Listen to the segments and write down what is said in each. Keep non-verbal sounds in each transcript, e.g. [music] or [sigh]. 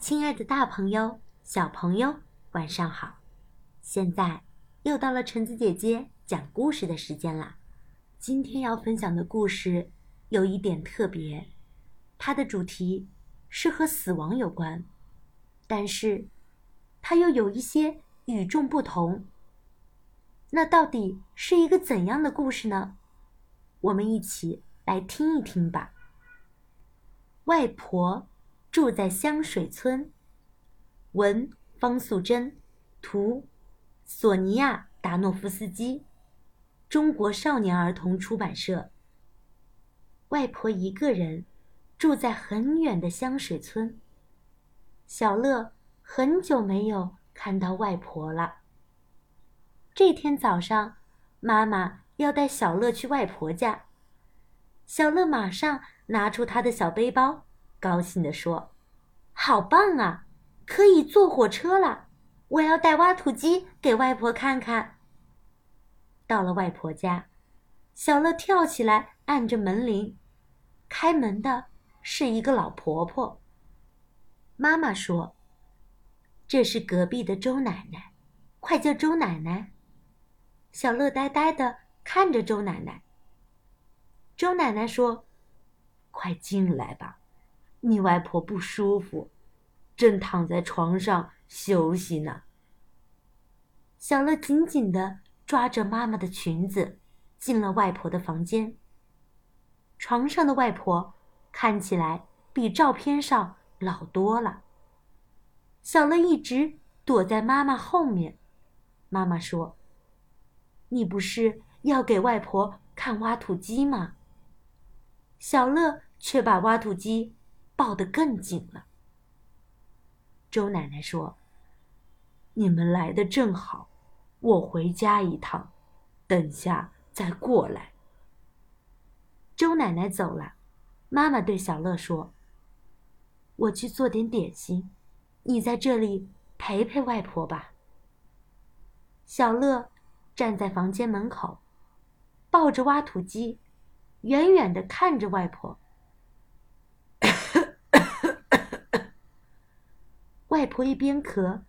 亲爱的，大朋友、小朋友，晚上好！现在又到了橙子姐姐讲故事的时间啦。今天要分享的故事有一点特别，它的主题是和死亡有关，但是它又有一些与众不同。那到底是一个怎样的故事呢？我们一起来听一听吧。外婆。住在香水村，文方素珍，图索尼娅达诺夫斯基，中国少年儿童出版社。外婆一个人住在很远的香水村。小乐很久没有看到外婆了。这天早上，妈妈要带小乐去外婆家，小乐马上拿出他的小背包。高兴地说：“好棒啊，可以坐火车了！我要带挖土机给外婆看看。”到了外婆家，小乐跳起来按着门铃，开门的是一个老婆婆。妈妈说：“这是隔壁的周奶奶，快叫周奶奶。”小乐呆呆的看着周奶奶。周奶奶说：“快进来吧。”你外婆不舒服，正躺在床上休息呢。小乐紧紧的抓着妈妈的裙子，进了外婆的房间。床上的外婆看起来比照片上老多了。小乐一直躲在妈妈后面。妈妈说：“你不是要给外婆看挖土机吗？”小乐却把挖土机。抱得更紧了。周奶奶说：“你们来的正好，我回家一趟，等下再过来。”周奶奶走了，妈妈对小乐说：“我去做点点心，你在这里陪陪外婆吧。”小乐站在房间门口，抱着挖土机，远远的看着外婆。外婆一边咳，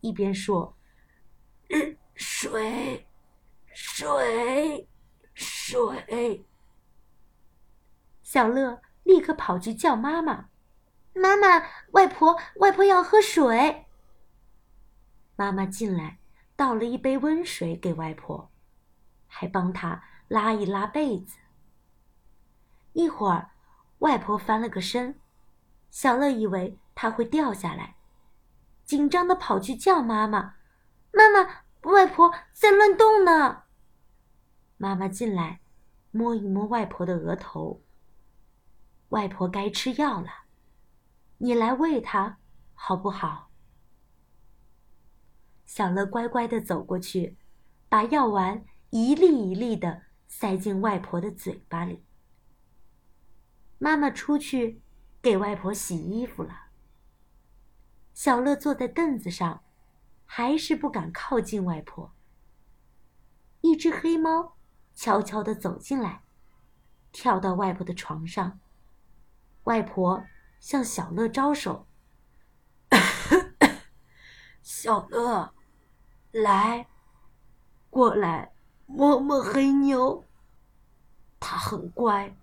一边说：“水，水，水。”小乐立刻跑去叫妈妈：“妈妈，外婆，外婆要喝水。”妈妈进来，倒了一杯温水给外婆，还帮她拉一拉被子。一会儿，外婆翻了个身，小乐以为她会掉下来。紧张的跑去叫妈妈：“妈妈，外婆在乱动呢。”妈妈进来，摸一摸外婆的额头。外婆该吃药了，你来喂她好不好？小乐乖乖的走过去，把药丸一粒一粒的塞进外婆的嘴巴里。妈妈出去给外婆洗衣服了。小乐坐在凳子上，还是不敢靠近外婆。一只黑猫悄悄地走进来，跳到外婆的床上。外婆向小乐招手：“ [coughs] 小乐，来，过来摸摸黑妞。它很乖，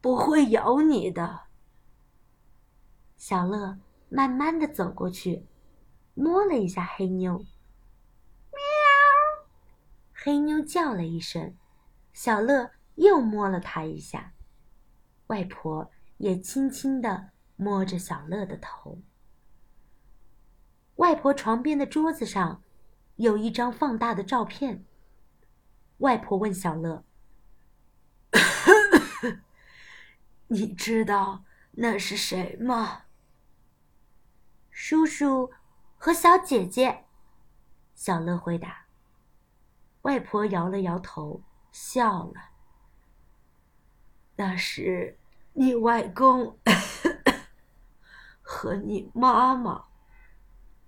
不会咬你的。”小乐。慢慢的走过去，摸了一下黑妞。喵！黑妞叫了一声，小乐又摸了它一下。外婆也轻轻的摸着小乐的头。外婆床边的桌子上，有一张放大的照片。外婆问小乐：“ [coughs] 你知道那是谁吗？”叔叔和小姐姐，小乐回答。外婆摇了摇头，笑了。那是你外公和你妈妈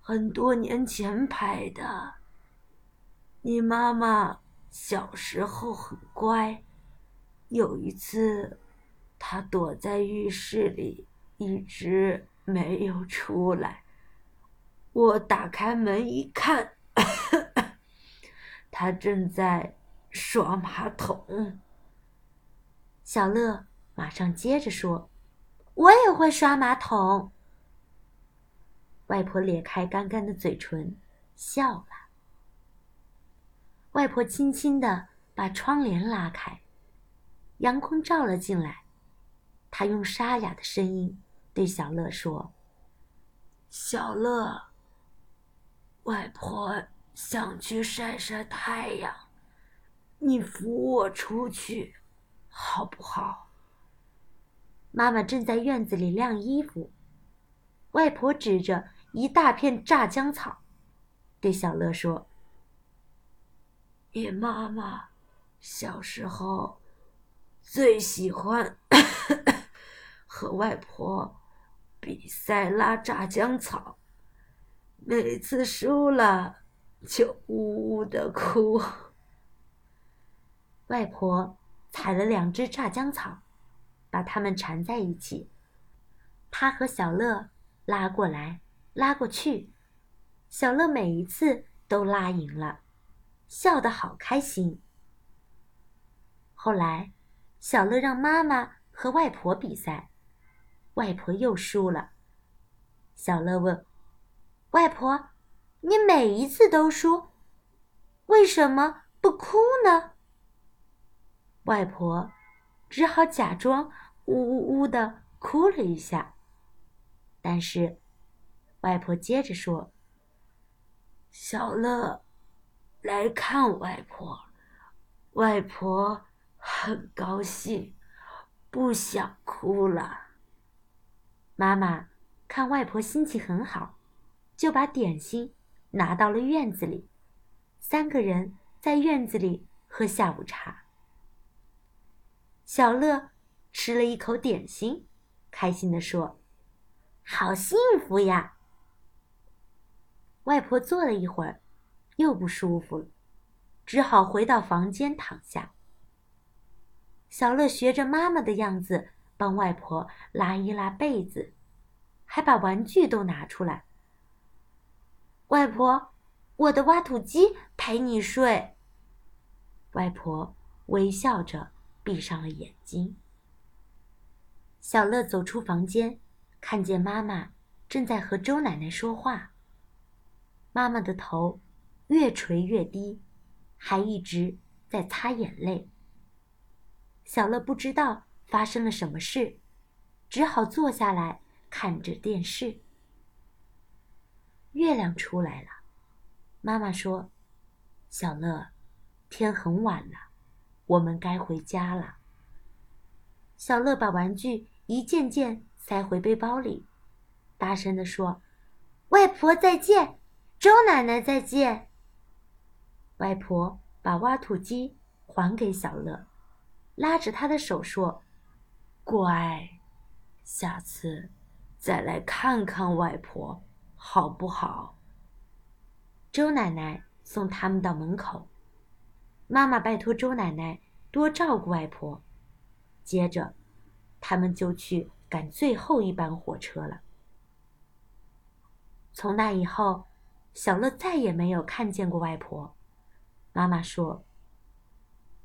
很多年前拍的。你妈妈小时候很乖，有一次，她躲在浴室里，一直。没有出来。我打开门一看，[coughs] 他正在刷马桶。小乐马上接着说：“我也会刷马桶。”外婆咧开干干的嘴唇，笑了。外婆轻轻的把窗帘拉开，阳光照了进来。她用沙哑的声音对小乐说：“小乐，外婆想去晒晒太阳，你扶我出去，好不好？”妈妈正在院子里晾衣服，外婆指着一大片炸姜草，对小乐说。你妈妈小时候最喜欢 [coughs] 和外婆比赛拉炸浆草，每次输了就呜呜的哭。外婆采了两只炸浆草，把它们缠在一起，她和小乐拉过来拉过去，小乐每一次都拉赢了。笑得好开心。后来，小乐让妈妈和外婆比赛，外婆又输了。小乐问：“外婆，你每一次都输，为什么不哭呢？”外婆只好假装呜呜呜的哭了一下。但是，外婆接着说：“小乐。”来看外婆，外婆很高兴，不想哭了。妈妈看外婆心情很好，就把点心拿到了院子里。三个人在院子里喝下午茶。小乐吃了一口点心，开心地说：“好幸福呀！”外婆坐了一会儿。又不舒服了，只好回到房间躺下。小乐学着妈妈的样子帮外婆拉一拉被子，还把玩具都拿出来。外婆，我的挖土机陪你睡。外婆微笑着闭上了眼睛。小乐走出房间，看见妈妈正在和周奶奶说话。妈妈的头。越垂越低，还一直在擦眼泪。小乐不知道发生了什么事，只好坐下来看着电视。月亮出来了，妈妈说：“小乐，天很晚了，我们该回家了。”小乐把玩具一件件塞回背包里，大声地说：“外婆再见，周奶奶再见。”外婆把挖土机还给小乐，拉着他的手说：“乖，下次再来看看外婆，好不好？”周奶奶送他们到门口，妈妈拜托周奶奶多照顾外婆。接着，他们就去赶最后一班火车了。从那以后，小乐再也没有看见过外婆。妈妈说：“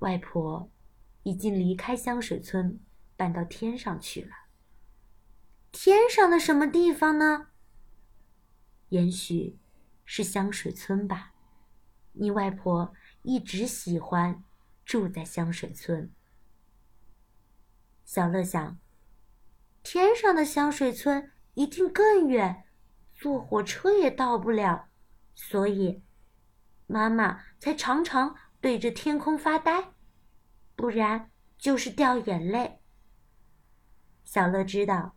外婆已经离开香水村，搬到天上去了。天上的什么地方呢？也许是香水村吧。你外婆一直喜欢住在香水村。”小乐想：“天上的香水村一定更远，坐火车也到不了，所以……”妈妈才常常对着天空发呆，不然就是掉眼泪。小乐知道，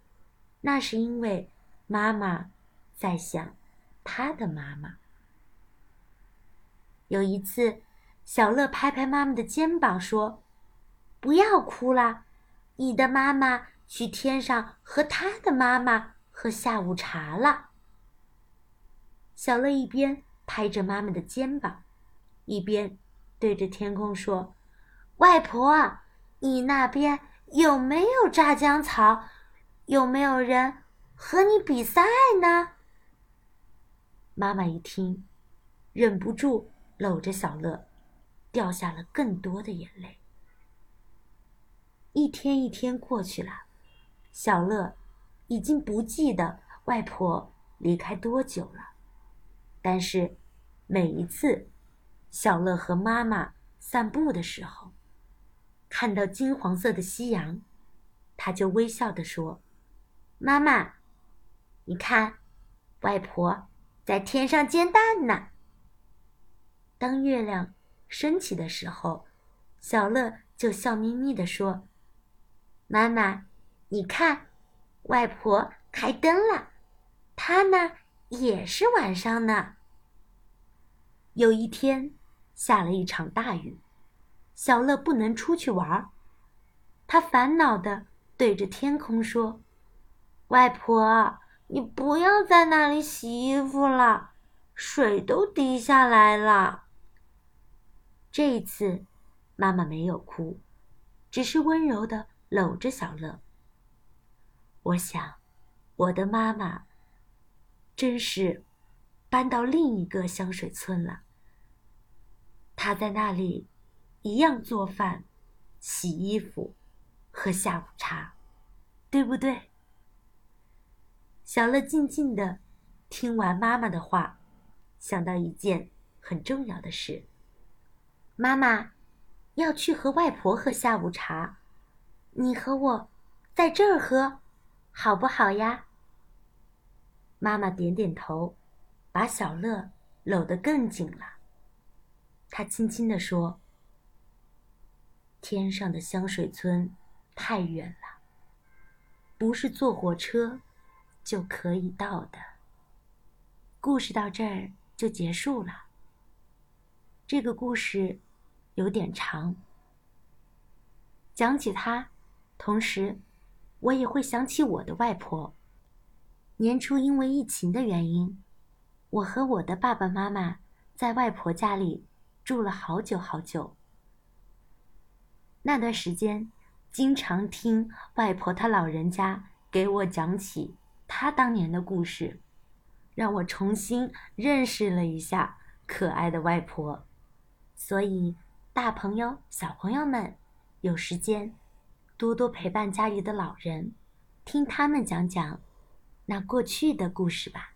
那是因为妈妈在想他的妈妈。有一次，小乐拍拍妈妈的肩膀说：“不要哭了，你的妈妈去天上和她的妈妈喝下午茶了。”小乐一边。拍着妈妈的肩膀，一边对着天空说：“外婆，你那边有没有炸姜草？有没有人和你比赛呢。妈妈一听，忍不住搂着小乐，掉下了更多的眼泪。一天一天过去了，小乐已经不记得外婆离开多久了，但是每一次小乐和妈妈散步的时候，看到金黄色的夕阳，他就微笑地说：“妈妈，你看，外婆在天上煎蛋呢。”当月亮升起的时候，小乐就笑眯眯地说：“妈妈，你看，外婆开灯了，她呢也是晚上呢。”有一天，下了一场大雨。小乐不能出去玩儿，他烦恼的对着天空说：“外婆，你不要在那里洗衣服了，水都滴下来了。”这一次，妈妈没有哭，只是温柔的搂着小乐。我想，我的妈妈真是搬到另一个香水村了。她在那里。一样做饭、洗衣服、喝下午茶，对不对？小乐静静的听完妈妈的话，想到一件很重要的事：妈妈要去和外婆喝下午茶，你和我在这儿喝，好不好呀？妈妈点点头，把小乐搂得更紧了。她轻轻地说。天上的香水村太远了，不是坐火车就可以到的。故事到这儿就结束了。这个故事有点长，讲起它，同时我也会想起我的外婆。年初因为疫情的原因，我和我的爸爸妈妈在外婆家里住了好久好久。那段时间，经常听外婆她老人家给我讲起她当年的故事，让我重新认识了一下可爱的外婆。所以，大朋友、小朋友们，有时间多多陪伴家里的老人，听他们讲讲那过去的故事吧。